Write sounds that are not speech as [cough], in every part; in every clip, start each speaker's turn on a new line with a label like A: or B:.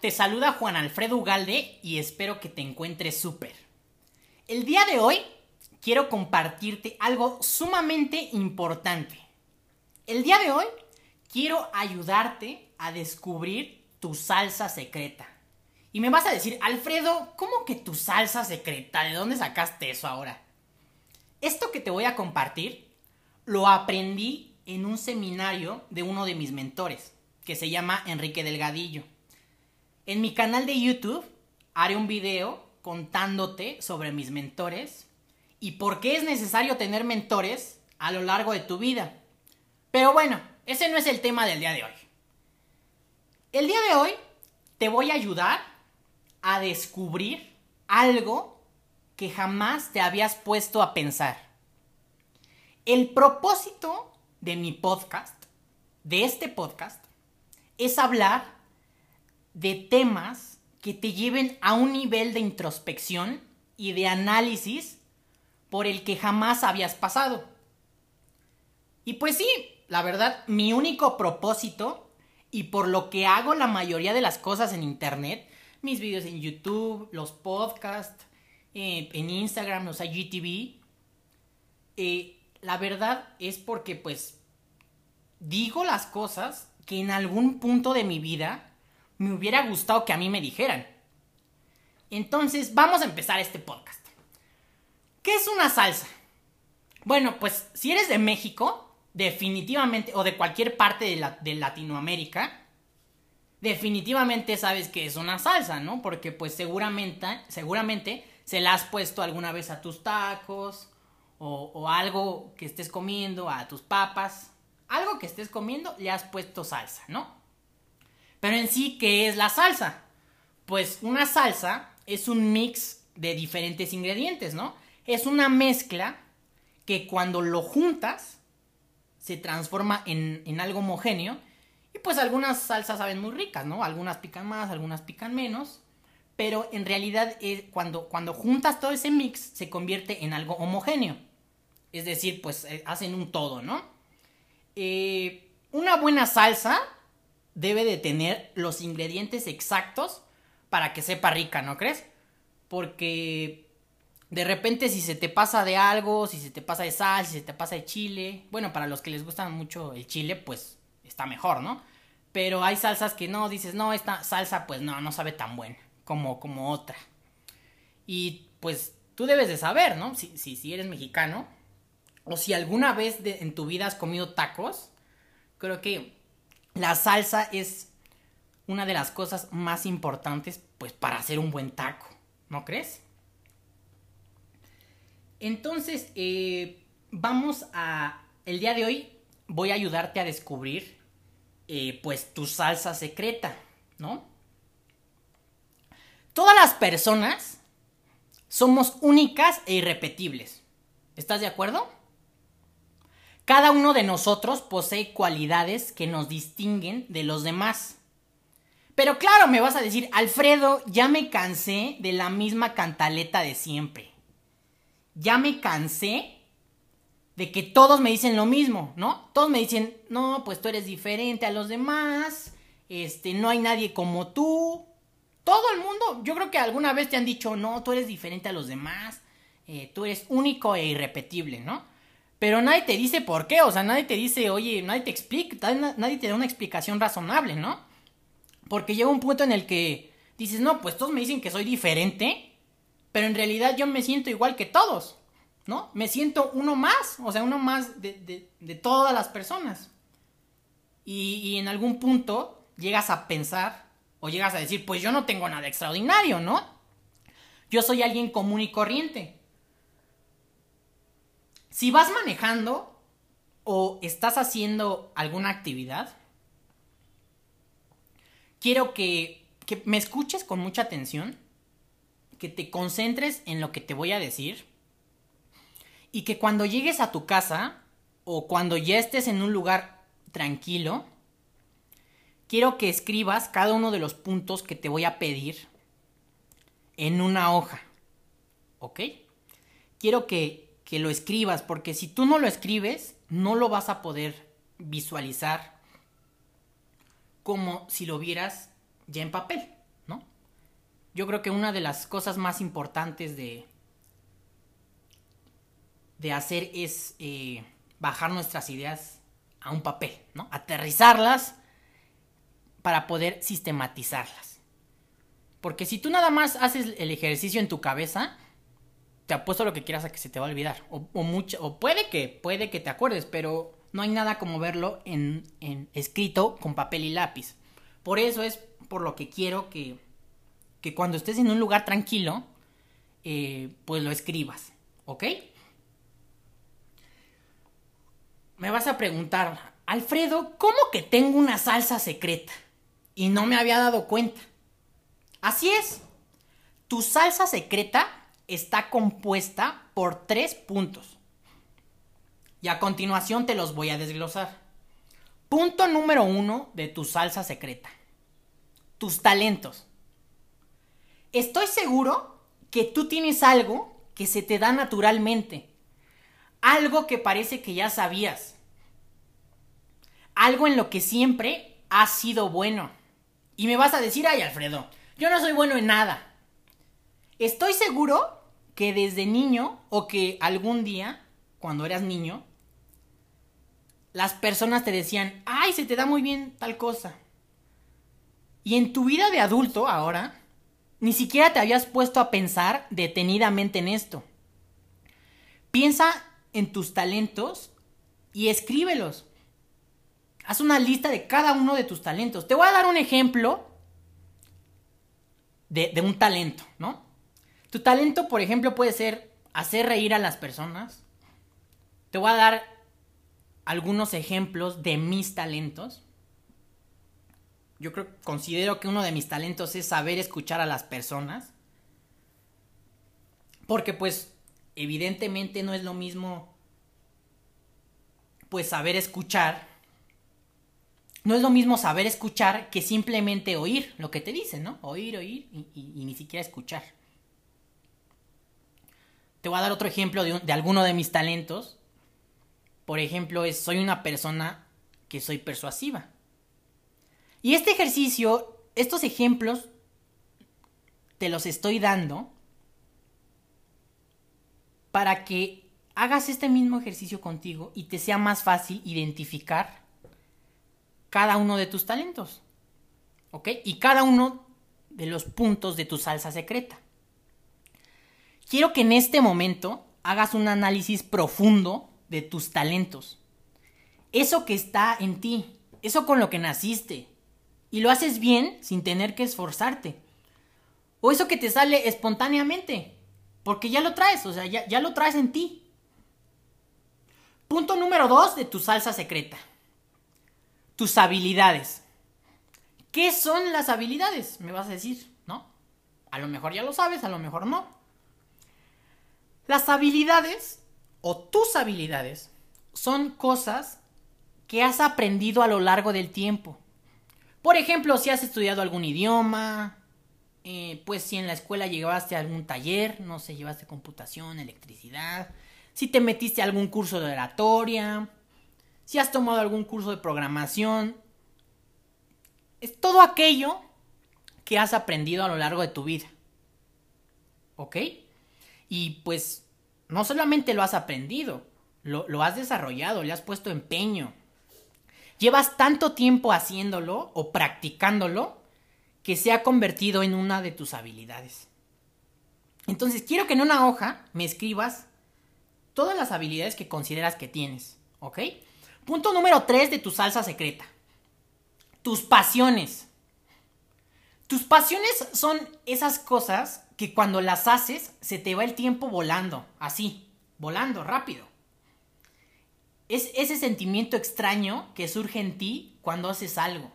A: Te saluda Juan Alfredo Ugalde y espero que te encuentres súper. El día de hoy quiero compartirte algo sumamente importante. El día de hoy quiero ayudarte a descubrir tu salsa secreta. Y me vas a decir, Alfredo, ¿cómo que tu salsa secreta? ¿De dónde sacaste eso ahora? Esto que te voy a compartir lo aprendí en un seminario de uno de mis mentores, que se llama Enrique Delgadillo. En mi canal de YouTube haré un video contándote sobre mis mentores y por qué es necesario tener mentores a lo largo de tu vida. Pero bueno, ese no es el tema del día de hoy. El día de hoy te voy a ayudar a descubrir algo que jamás te habías puesto a pensar. El propósito de mi podcast, de este podcast, es hablar de temas que te lleven a un nivel de introspección y de análisis por el que jamás habías pasado. Y pues sí, la verdad, mi único propósito y por lo que hago la mayoría de las cosas en Internet, mis videos en YouTube, los podcasts, eh, en Instagram, los IGTV, eh, la verdad es porque pues digo las cosas que en algún punto de mi vida me hubiera gustado que a mí me dijeran. Entonces, vamos a empezar este podcast. ¿Qué es una salsa? Bueno, pues si eres de México, definitivamente, o de cualquier parte de, Latinoamérica, definitivamente sabes que es una salsa, ¿no? Porque pues seguramente, seguramente se la has puesto alguna vez a tus tacos, o, o algo que estés comiendo, a tus papas, algo que estés comiendo, le has puesto salsa, ¿no? Pero en sí, ¿qué es la salsa? Pues una salsa es un mix de diferentes ingredientes, ¿no? Es una mezcla que cuando lo juntas se transforma en, algo homogéneo. Y pues algunas salsas saben muy ricas, ¿no? Algunas pican más, algunas pican menos. Pero en realidad es cuando, cuando juntas todo ese mix se convierte en algo homogéneo. Es decir, pues eh, hacen un todo, ¿no? Eh, una buena salsa debe de tener los ingredientes exactos para que sepa rica, ¿no crees? Porque de repente si se te pasa de algo, si se te pasa de sal, si se te pasa de chile, bueno, para los que les gusta mucho el chile, pues está mejor, ¿no? Pero hay salsas que no, dices, no, esta salsa pues no, no sabe tan buena como, como otra. Y pues tú debes de saber, ¿no? Si, si, si eres mexicano, o si alguna vez en tu vida has comido tacos, creo que la salsa es una de las cosas más importantes pues para hacer un buen taco, ¿no crees? Entonces, eh, vamos a... El día de hoy voy a ayudarte a descubrir eh, pues tu salsa secreta, ¿no? Todas las personas somos únicas e irrepetibles. ¿Estás de acuerdo? Cada uno de nosotros posee cualidades que nos distinguen de los demás. Pero claro, me vas a decir, Alfredo, ya me cansé de la misma cantaleta de siempre. Ya me cansé de que todos me dicen lo mismo, ¿no? Todos me dicen, no, pues tú eres diferente a los demás, este, no hay nadie como tú. Todo el mundo, yo creo que alguna vez te han dicho, no, tú eres diferente a los demás, eh, tú eres único e irrepetible, ¿no? Pero nadie te dice por qué, o sea, nadie te dice, oye, nadie te explica, nadie te da una explicación razonable, ¿no? Porque llega un punto en el que dices, no, pues todos me dicen que soy diferente, pero en realidad yo me siento igual que todos, ¿no? Me siento uno más, o sea, uno más de, de, todas las personas. Y, y en algún punto llegas a pensar o llegas a decir, pues yo no tengo nada extraordinario, ¿no? Yo soy alguien común y corriente. Si vas manejando o estás haciendo alguna actividad, quiero que, me escuches con mucha atención, que te concentres en lo que te voy a decir y que cuando llegues a tu casa o cuando ya estés en un lugar tranquilo, quiero que escribas cada uno de los puntos que te voy a pedir en una hoja. ¿Ok? Quiero que que lo escribas, porque si tú no lo escribes, no lo vas a poder visualizar como si lo vieras ya en papel, ¿no? Yo creo que una de las cosas más importantes de, de hacer es eh, bajar nuestras ideas a un papel, ¿no? Aterrizarlas para poder sistematizarlas. Porque si tú nada más haces el ejercicio en tu cabeza, te apuesto lo que quieras a que se te va a olvidar. O, mucho, o puede que, puede que te acuerdes, pero no hay nada como verlo en, escrito con papel y lápiz. Por eso es por lo que quiero que, que cuando estés en un lugar tranquilo, eh, pues lo escribas, ¿ok? Me vas a preguntar, Alfredo, ¿cómo que tengo una salsa secreta? Y no me había dado cuenta. Así es, tu salsa secreta está compuesta por tres puntos. Y a continuación te los voy a desglosar. Punto número uno de tu salsa secreta. Tus talentos. Estoy seguro que tú tienes algo que se te da naturalmente. Algo que parece que ya sabías. Algo en lo que siempre has sido bueno. Y me vas a decir, ay Alfredo, yo no soy bueno en nada. Estoy seguro que desde niño o que algún día, cuando eras niño, las personas te decían, ay, se te da muy bien tal cosa. Y en tu vida de adulto ahora, ni siquiera te habías puesto a pensar detenidamente en esto. Piensa en tus talentos y escríbelos. Haz una lista de cada uno de tus talentos. Te voy a dar un ejemplo de, un talento, ¿no? Tu talento, por ejemplo, puede ser hacer reír a las personas. Te voy a dar algunos ejemplos de mis talentos. Yo creo, considero que uno de mis talentos es saber escuchar a las personas. Porque pues evidentemente no es lo mismo pues saber escuchar. No es lo mismo saber escuchar que simplemente oír lo que te dicen, ¿no? Oír, oír y ni siquiera escuchar. Te voy a dar otro ejemplo de, alguno de mis talentos. Por ejemplo, soy una persona que soy persuasiva. Y este ejercicio, estos ejemplos, te los estoy dando para que hagas este mismo ejercicio contigo y te sea más fácil identificar cada uno de tus talentos. ¿Ok? Y cada uno de los puntos de tu salsa secreta. Quiero que en este momento hagas un análisis profundo de tus talentos. Eso que está en ti, eso con lo que naciste. Y lo haces bien sin tener que esforzarte. O eso que te sale espontáneamente. Porque ya lo traes, o sea, ya, ya lo traes en ti. Punto número dos de tu salsa secreta. Tus habilidades. ¿Qué son las habilidades? Me vas a decir, ¿no? A lo mejor ya lo sabes, a lo mejor no. Las habilidades o tus habilidades son cosas que has aprendido a lo largo del tiempo. Por ejemplo, si has estudiado algún idioma, eh, pues si en la escuela llevaste algún taller, no sé, llevaste computación, electricidad, si te metiste a algún curso de oratoria, si has tomado algún curso de programación, es todo aquello que has aprendido a lo largo de tu vida. ¿Ok? Y pues no solamente lo has aprendido, lo, has desarrollado, le has puesto empeño. Llevas tanto tiempo haciéndolo o practicándolo que se ha convertido en una de tus habilidades. Entonces quiero que en una hoja me escribas todas las habilidades que consideras que tienes, ¿ok? Punto número 3 de tu salsa secreta. Tus pasiones. Tus pasiones son esas cosas que cuando las haces se te va el tiempo volando, así, volando, rápido. Es ese sentimiento extraño que surge en ti cuando haces algo.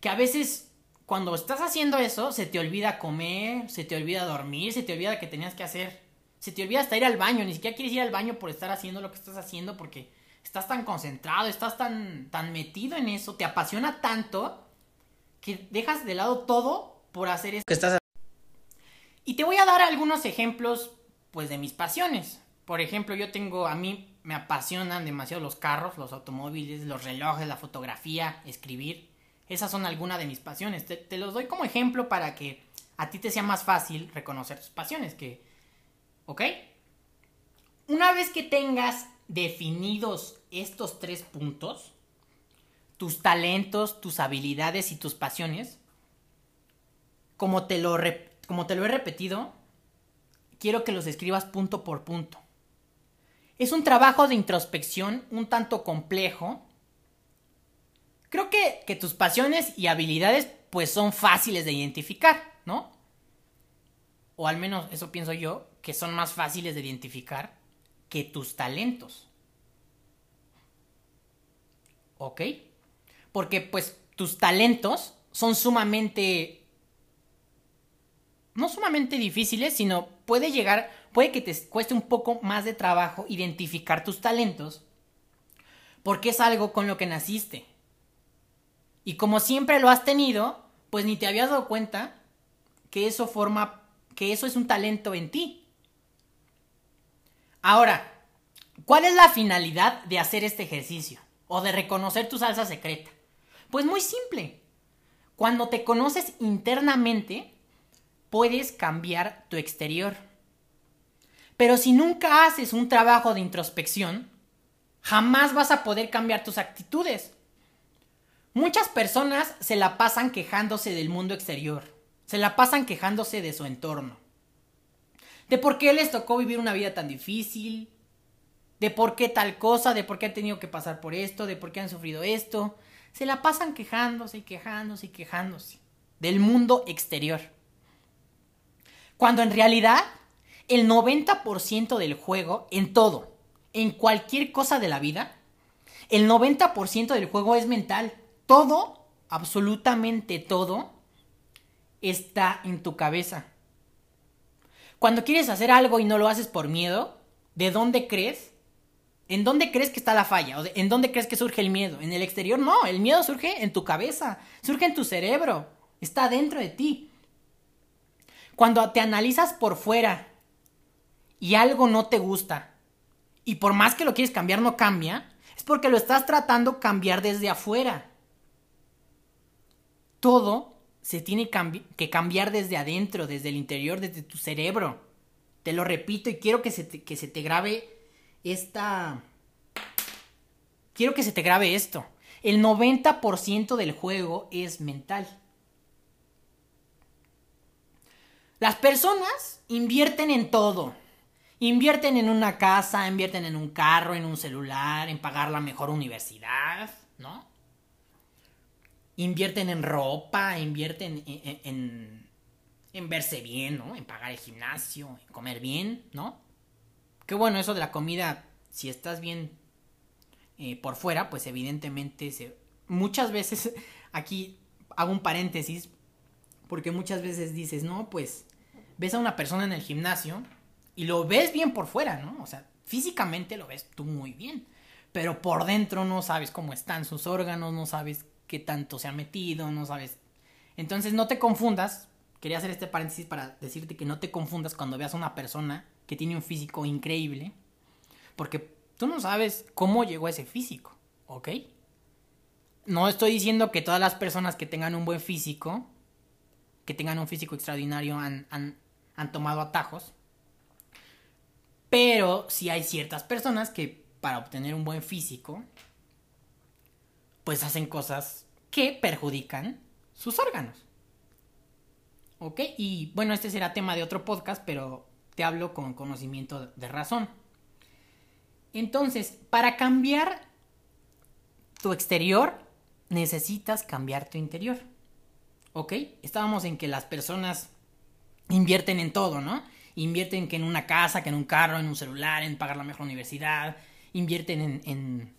A: Que a veces cuando estás haciendo eso se te olvida comer, se te olvida dormir, se te olvida que tenías que hacer. Se te olvida hasta ir al baño, ni siquiera quieres ir al baño por estar haciendo lo que estás haciendo porque estás tan concentrado, estás tan, tan metido en eso, te apasiona tanto que dejas de lado todo por hacer eso estás y te voy a dar algunos ejemplos, pues, de mis pasiones. Por ejemplo, yo tengo, a mí me apasionan demasiado los carros, los automóviles, los relojes, la fotografía, escribir. Esas son algunas de mis pasiones. Te, los doy como ejemplo para que a ti te sea más fácil reconocer tus pasiones. Que, ¿Ok? Una vez que tengas definidos estos tres puntos, tus talentos, tus habilidades y tus pasiones, como te lo, como te lo he repetido, quiero que los escribas punto por punto. Es un trabajo de introspección un tanto complejo. Creo que, que tus pasiones y habilidades pues son fáciles de identificar, ¿no? O al menos eso pienso yo, que son más fáciles de identificar que tus talentos. ¿Ok? Porque pues tus talentos son sumamente... No sumamente difíciles, sino puede llegar, puede que te cueste un poco más de trabajo identificar tus talentos, porque es algo con lo que naciste. Y como siempre lo has tenido, pues ni te habías dado cuenta que eso forma, que eso es un talento en ti. Ahora, ¿cuál es la finalidad de hacer este ejercicio? O de reconocer tu salsa secreta. Pues muy simple. Cuando te conoces internamente, puedes cambiar tu exterior. Pero si nunca haces un trabajo de introspección, jamás vas a poder cambiar tus actitudes. Muchas personas se la pasan quejándose del mundo exterior, se la pasan quejándose de su entorno, de por qué les tocó vivir una vida tan difícil, de por qué tal cosa, de por qué han tenido que pasar por esto, de por qué han sufrido esto, se la pasan quejándose y quejándose y quejándose del mundo exterior. Cuando en realidad el 90% del juego, en todo, en cualquier cosa de la vida, el 90% del juego es mental. Todo, absolutamente todo, está en tu cabeza. Cuando quieres hacer algo y no lo haces por miedo, ¿de dónde crees ¿En dónde crees que está la falla? ¿O ¿En dónde crees que surge el miedo? ¿En el exterior? No, el miedo surge en tu cabeza, surge en tu cerebro, está dentro de ti. Cuando te analizas por fuera y algo no te gusta, y por más que lo quieres cambiar no cambia, es porque lo estás tratando cambiar desde afuera. Todo se tiene que cambiar desde adentro, desde el interior, desde tu cerebro. Te lo repito y quiero que se que se te grabe esta... Quiero que se te grabe esto. El 90% del juego es mental. Las personas invierten en todo. Invierten en una casa, invierten en un carro, en un celular, en pagar la mejor universidad, ¿no? Invierten en ropa, invierten en, en, en verse bien, ¿no? En pagar el gimnasio, en comer bien, ¿no? Que bueno, eso de la comida, si estás bien eh, por fuera, pues evidentemente se... Muchas veces, [laughs] aquí hago un paréntesis, porque muchas veces dices, no, pues ves a una persona en el gimnasio y lo ves bien por fuera, ¿no? O sea, físicamente lo ves tú muy bien, pero por dentro no sabes cómo están sus órganos, no sabes qué tanto se ha metido, no sabes. Entonces no te confundas, quería hacer este paréntesis para decirte que no te confundas cuando veas a una persona que tiene un físico increíble, porque tú no sabes cómo llegó ese físico, ¿ok? No estoy diciendo que todas las personas que tengan un buen físico, que tengan un físico extraordinario, han, tomado atajos, pero sí hay ciertas personas que para obtener un buen físico, pues hacen cosas que perjudican sus órganos. ¿Ok? Y bueno, este será tema de otro podcast, pero te hablo con conocimiento de razón. Entonces, para cambiar tu exterior, necesitas cambiar tu interior. ¿Ok? Estábamos en que las personas invierten en todo, ¿no? Invierten que en una casa, que en un carro, en un celular, en pagar la mejor universidad. Invierten en,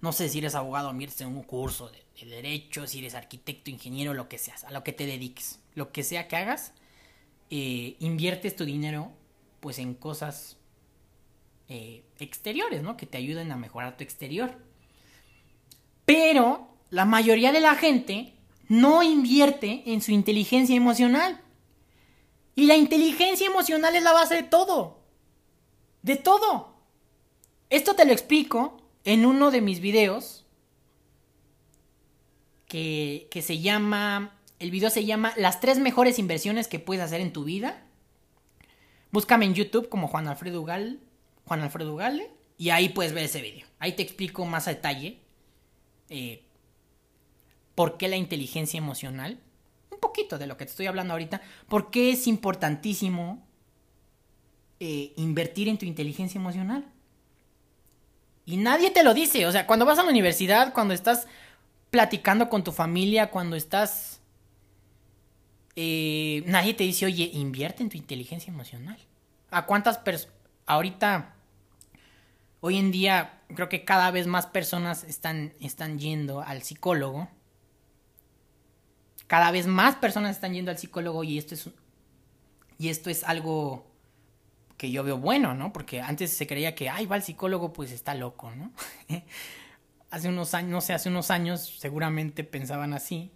A: no sé si eres abogado, inviertes en un curso de, de derecho, si eres arquitecto, ingeniero, lo que seas, a lo que te dediques. Lo que sea que hagas, eh, inviertes tu dinero pues en cosas eh, exteriores, ¿no? Que te ayuden a mejorar tu exterior. Pero la mayoría de la gente no invierte en su inteligencia emocional. Y la inteligencia emocional es la base de todo. De todo. Esto te lo explico en uno de mis videos que, que se llama, el video se llama Las tres mejores inversiones que puedes hacer en tu vida. Búscame en YouTube como Juan Alfredo Ugal, Juan Alfredo Ugalde, y ahí puedes ver ese video. Ahí te explico más a detalle eh, por qué la inteligencia emocional, de lo que te estoy hablando ahorita, por qué es importantísimo eh, invertir en tu inteligencia emocional. Y nadie te lo dice. O sea, cuando vas a la universidad, cuando estás platicando con tu familia, cuando estás... Eh, nadie te dice, oye, invierte en tu inteligencia emocional. ¿A cuántas personas... Ahorita, hoy en día, creo que cada vez más personas están, están yendo al psicólogo. Cada vez más personas están yendo al psicólogo y esto es... Y esto es algo que yo veo bueno, ¿no? Porque antes se creía que, ay, va al psicólogo, pues está loco, ¿no? [laughs] hace unos años, no sé, hace unos años seguramente pensaban así,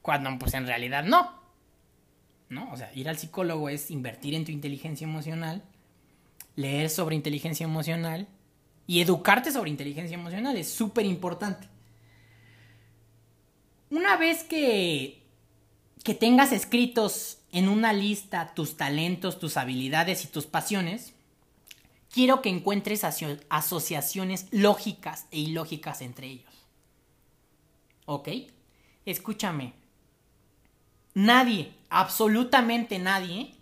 A: cuando pues en realidad no. ¿No? O sea, ir al psicólogo es invertir en tu inteligencia emocional, leer sobre inteligencia emocional y educarte sobre inteligencia emocional es súper importante. Una vez que, que tengas escritos en una lista tus talentos, tus habilidades y tus pasiones, quiero que encuentres asociaciones lógicas e ilógicas entre ellos. ¿Ok? Escúchame. Nadie, absolutamente nadie,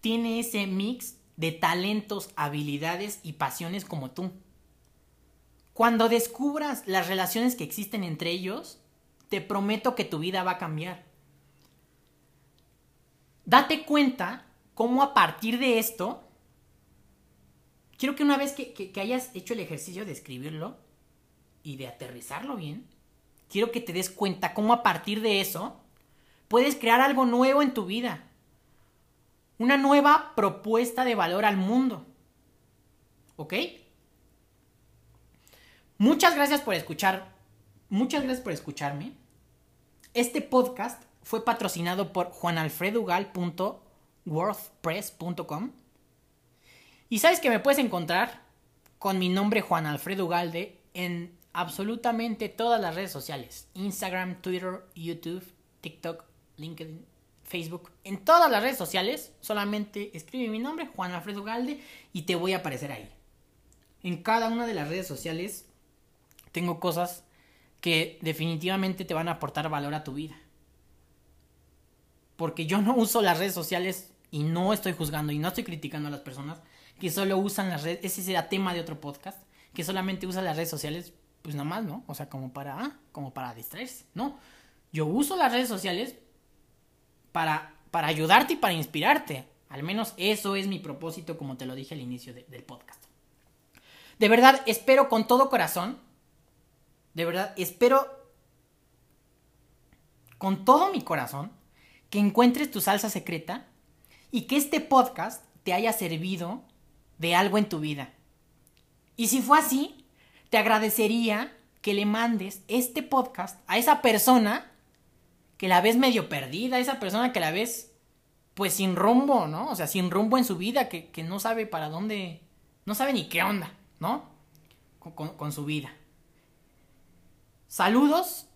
A: tiene ese mix de talentos, habilidades y pasiones como tú. Cuando descubras las relaciones que existen entre ellos, te prometo que tu vida va a cambiar date cuenta cómo a partir de esto, quiero que una vez que, hayas hecho el ejercicio de escribirlo y de aterrizarlo bien, quiero que te des cuenta cómo a partir de eso puedes crear algo nuevo en tu vida. Una nueva propuesta de valor al mundo. ¿Ok? Muchas gracias por escuchar. Muchas gracias por escucharme. Este podcast fue patrocinado por juanalfredugal.wordpress.com. Y sabes que me puedes encontrar con mi nombre Juan Alfredo Ugalde en absolutamente todas las redes sociales. Instagram, Twitter, YouTube, TikTok, LinkedIn, Facebook. En todas las redes sociales solamente escribe mi nombre, Juan Alfredo Ugalde, y te voy a aparecer ahí. En cada una de las redes sociales tengo cosas que definitivamente te van a aportar valor a tu vida porque yo no uso las redes sociales y no estoy juzgando y no estoy criticando a las personas que solo usan las redes, ese será tema de otro podcast, que solamente usan las redes sociales, pues nada más, ¿no? O sea, como para, ah, como para distraerse, ¿no? Yo uso las redes sociales para, para ayudarte y para inspirarte. Al menos eso es mi propósito, como te lo dije al inicio del podcast. De verdad, espero con todo corazón, de verdad, espero con todo mi corazón que encuentres tu salsa secreta y que este podcast te haya servido de algo en tu vida. Y si fue así, te agradecería que le mandes este podcast a esa persona que la ves medio perdida, esa persona que la ves pues sin rumbo, ¿no? O sea, sin rumbo en su vida, que, no sabe para dónde, no sabe ni qué onda, ¿no? con su vida. Saludos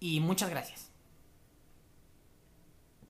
A: y muchas gracias.